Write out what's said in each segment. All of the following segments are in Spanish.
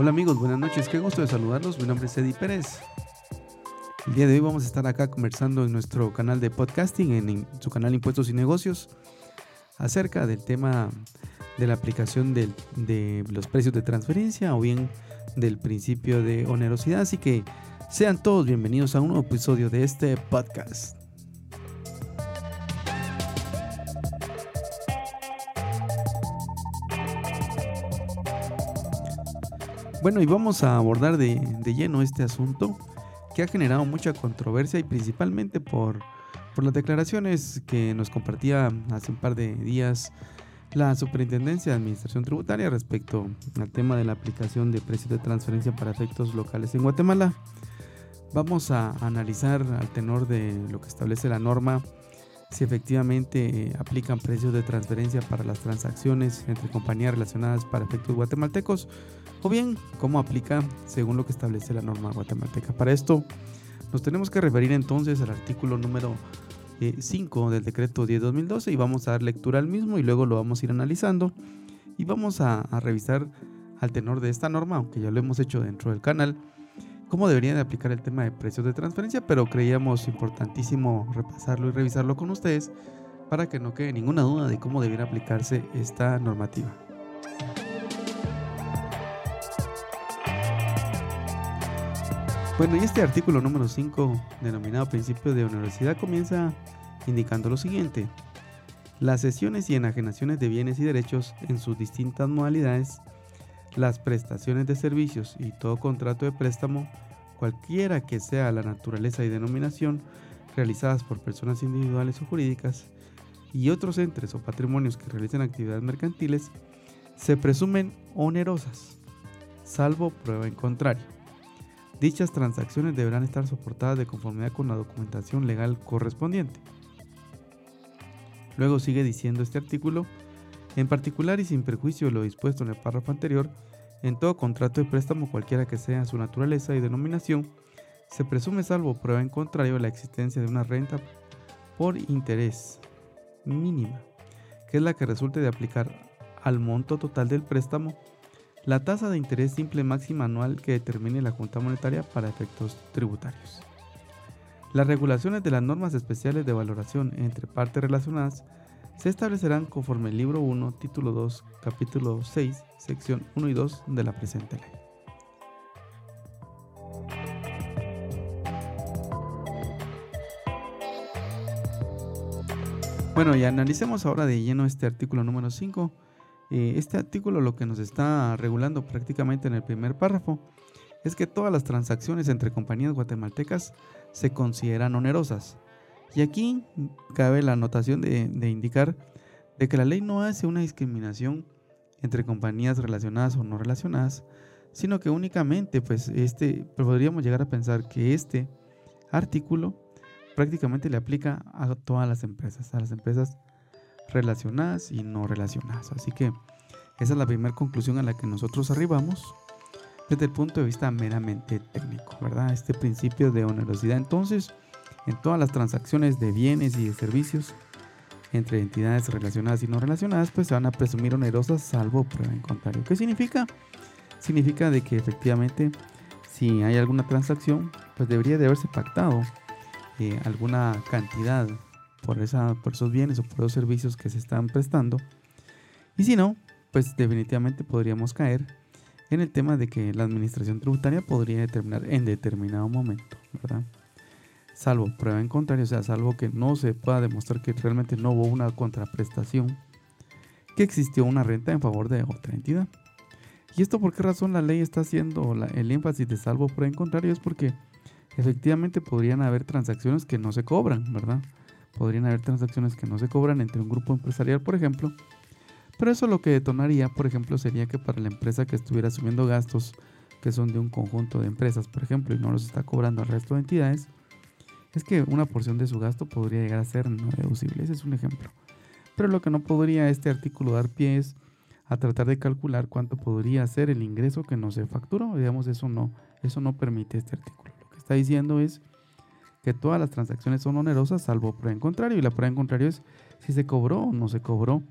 Hola amigos, buenas noches, qué gusto de saludarlos. Mi nombre es Eddie Pérez. El día de hoy vamos a estar acá conversando en nuestro canal de podcasting, en, su canal Impuestos y Negocios, acerca del tema de la aplicación de los precios de transferencia o bien del principio de onerosidad. Así que sean todos bienvenidos a un nuevo episodio de este podcast. Bueno, y vamos a abordar de, lleno este asunto que ha generado mucha controversia y principalmente por, por las declaraciones que nos compartía hace un par de días la Superintendencia de Administración Tributaria respecto al tema de la aplicación de precios de transferencia para efectos locales en Guatemala. Vamos a analizar al tenor de lo que establece la norma si efectivamente eh, aplican precios de transferencia para las transacciones entre compañías relacionadas para efectos guatemaltecos o bien cómo aplica según lo que establece la norma guatemalteca. Para esto nos tenemos que referir entonces al artículo número 5 eh, del decreto 10-2012 y vamos a dar lectura al mismo y luego lo vamos a ir analizando y vamos a, revisar al tenor de esta norma, aunque ya lo hemos hecho dentro del canal, cómo deberían de aplicar el tema de precios de transferencia, pero creíamos importantísimo repasarlo y revisarlo con ustedes para que no quede ninguna duda de cómo debiera aplicarse esta normativa. Bueno, y este artículo número 5, denominado principio de universidad, comienza indicando lo siguiente. Las sesiones y enajenaciones de bienes y derechos en sus distintas modalidades, las prestaciones de servicios y todo contrato de préstamo, cualquiera que sea la naturaleza y denominación, realizadas por personas individuales o jurídicas, y otros entes o patrimonios que realicen actividades mercantiles, se presumen onerosas, salvo prueba en contrario. Dichas transacciones deberán estar soportadas de conformidad con la documentación legal correspondiente. Luego sigue diciendo este artículo, en particular y sin perjuicio de lo dispuesto en el párrafo anterior, en todo contrato de préstamo cualquiera que sea su naturaleza y denominación, se presume salvo prueba en contrario la existencia de una renta por interés mínima, que es la que resulte de aplicar al monto total del préstamo la tasa de interés simple máxima anual que determine la Junta Monetaria para efectos tributarios. Las regulaciones de las normas especiales de valoración entre partes relacionadas se establecerán conforme el libro 1, título 2, capítulo 6, sección 1 y 2 de la presente ley. Bueno, y analicemos ahora de lleno este artículo número 5 eh, este artículo lo que nos está regulando prácticamente en el primer párrafo es que todas las transacciones entre compañías guatemaltecas se consideran onerosas. Y aquí cabe la anotación de, indicar de que la ley no hace una discriminación entre compañías relacionadas o no relacionadas, sino que únicamente pues este podríamos llegar a pensar que este artículo prácticamente le aplica a todas las empresas, a las empresas relacionadas y no relacionadas. Así que esa es la primera conclusión a la que nosotros arribamos desde el punto de vista meramente técnico, ¿verdad? Este principio de onerosidad. Entonces, en todas las transacciones de bienes y de servicios entre entidades relacionadas y no relacionadas, pues se van a presumir onerosas salvo prueba en contrario. ¿Qué significa? Significa de que efectivamente si hay alguna transacción, pues debería de haberse pactado eh, alguna cantidad por, esa, por esos bienes o por esos servicios que se están prestando. Y si no, pues definitivamente podríamos caer en el tema de que la administración tributaria podría determinar en determinado momento, ¿verdad? Salvo prueba en contrario, o sea, salvo que no se pueda demostrar que realmente no hubo una contraprestación, que existió una renta en favor de otra entidad. ¿Y esto por qué razón la ley está haciendo el énfasis de salvo prueba en contrario? Es porque efectivamente podrían haber transacciones que no se cobran, ¿verdad? Podrían haber transacciones que no se cobran entre un grupo empresarial, por ejemplo. Pero eso lo que detonaría, por ejemplo, sería que para la empresa que estuviera asumiendo gastos que son de un conjunto de empresas, por ejemplo, y no los está cobrando al resto de entidades, es que una porción de su gasto podría llegar a ser no deducible. Ese es un ejemplo. Pero lo que no podría este artículo dar pie es a tratar de calcular cuánto podría ser el ingreso que no se facturó. Digamos, eso no, eso no permite este artículo. Lo que está diciendo es que todas las transacciones son onerosas salvo prueba en contrario. Y la prueba en contrario es si se cobró o no se cobró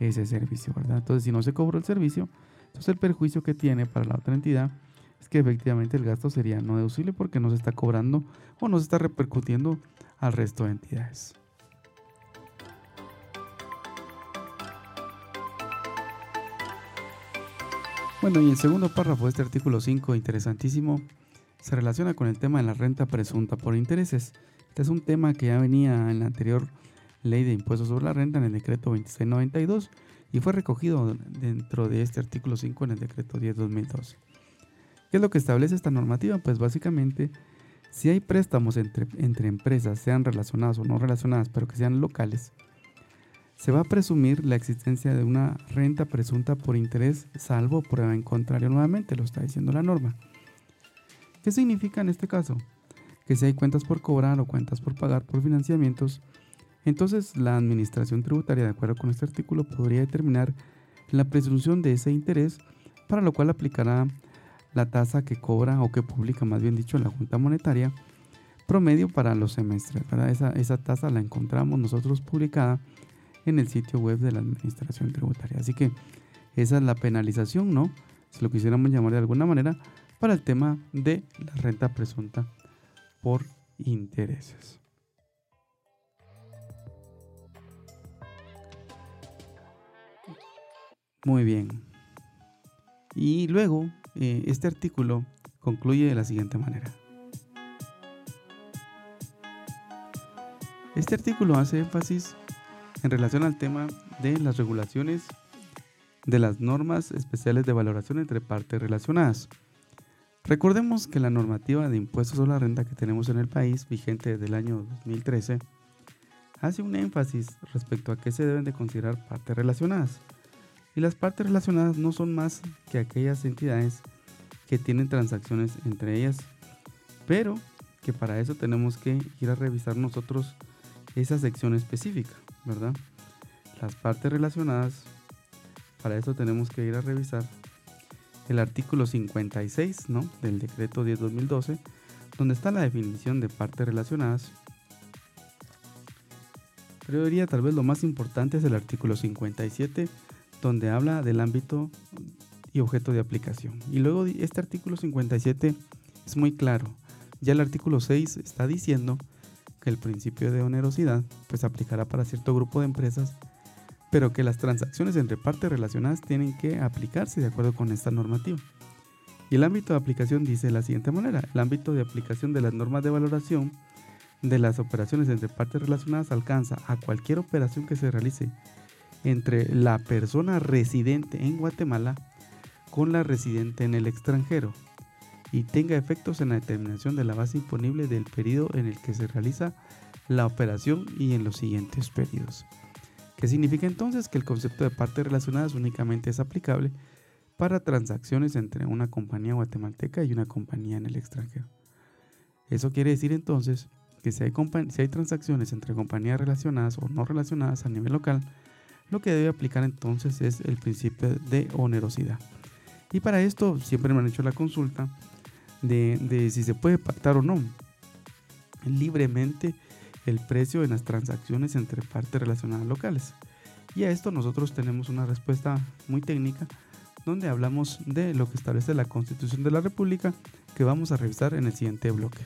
ese servicio, ¿verdad? Entonces, si no se cobró el servicio, Entonces el perjuicio que tiene para la otra entidad que efectivamente el gasto sería no deducible porque no se está cobrando o no se está repercutiendo al resto de entidades. Bueno, y el segundo párrafo de este artículo 5, interesantísimo, se relaciona con el tema de la renta presunta por intereses. Este es un tema que ya venía en la anterior ley de impuestos sobre la renta, en el decreto 2692, y fue recogido dentro de este artículo 5 en el decreto 10-2012. ¿Qué es lo que establece esta normativa? Pues básicamente, si hay préstamos entre, empresas, sean relacionadas o no relacionadas, pero que sean locales, se va a presumir la existencia de una renta presunta por interés, salvo prueba en contrario nuevamente, lo está diciendo la norma. ¿Qué significa en este caso? Que si hay cuentas por cobrar o cuentas por pagar por financiamientos, entonces la administración tributaria, de acuerdo con este artículo, podría determinar la presunción de ese interés, para lo cual aplicará la tasa que cobra o que publica, más bien dicho, la Junta Monetaria, promedio para los semestres. Esa, esa tasa la encontramos nosotros publicada en el sitio web de la Administración Tributaria. Así que esa es la penalización, ¿no? Si lo quisiéramos llamar de alguna manera, para el tema de la renta presunta por intereses. Muy bien. Y luego eh, este artículo concluye de la siguiente manera. Este artículo hace énfasis en relación al tema de las regulaciones de las normas especiales de valoración entre partes relacionadas. Recordemos que la normativa de impuestos sobre la renta que tenemos en el país, vigente desde el año 2013, hace un énfasis respecto a qué se deben de considerar partes relacionadas. Y las partes relacionadas no son más que aquellas entidades que tienen transacciones entre ellas, pero que para eso tenemos que ir a revisar nosotros esa sección específica, ¿verdad? Las partes relacionadas, para eso tenemos que ir a revisar el artículo 56 ¿no? del decreto 10-2012, donde está la definición de partes relacionadas. Pero yo diría tal vez lo más importante es el artículo 57, donde habla del ámbito y objeto de aplicación. Y luego este artículo 57 es muy claro. Ya el artículo 6 está diciendo que el principio de onerosidad pues aplicará para cierto grupo de empresas, pero que las transacciones entre partes relacionadas tienen que aplicarse de acuerdo con esta normativa. Y el ámbito de aplicación dice de la siguiente manera, el ámbito de aplicación de las normas de valoración de las operaciones entre partes relacionadas alcanza a cualquier operación que se realice entre la persona residente en Guatemala con la residente en el extranjero y tenga efectos en la determinación de la base imponible del periodo en el que se realiza la operación y en los siguientes periodos. ¿Qué significa entonces? Que el concepto de partes relacionadas únicamente es aplicable para transacciones entre una compañía guatemalteca y una compañía en el extranjero. Eso quiere decir entonces que si hay, si hay transacciones entre compañías relacionadas o no relacionadas a nivel local, lo que debe aplicar entonces es el principio de onerosidad. Y para esto siempre me han hecho la consulta de, si se puede pactar o no libremente el precio en las transacciones entre partes relacionadas locales. Y a esto nosotros tenemos una respuesta muy técnica donde hablamos de lo que establece la Constitución de la República que vamos a revisar en el siguiente bloque.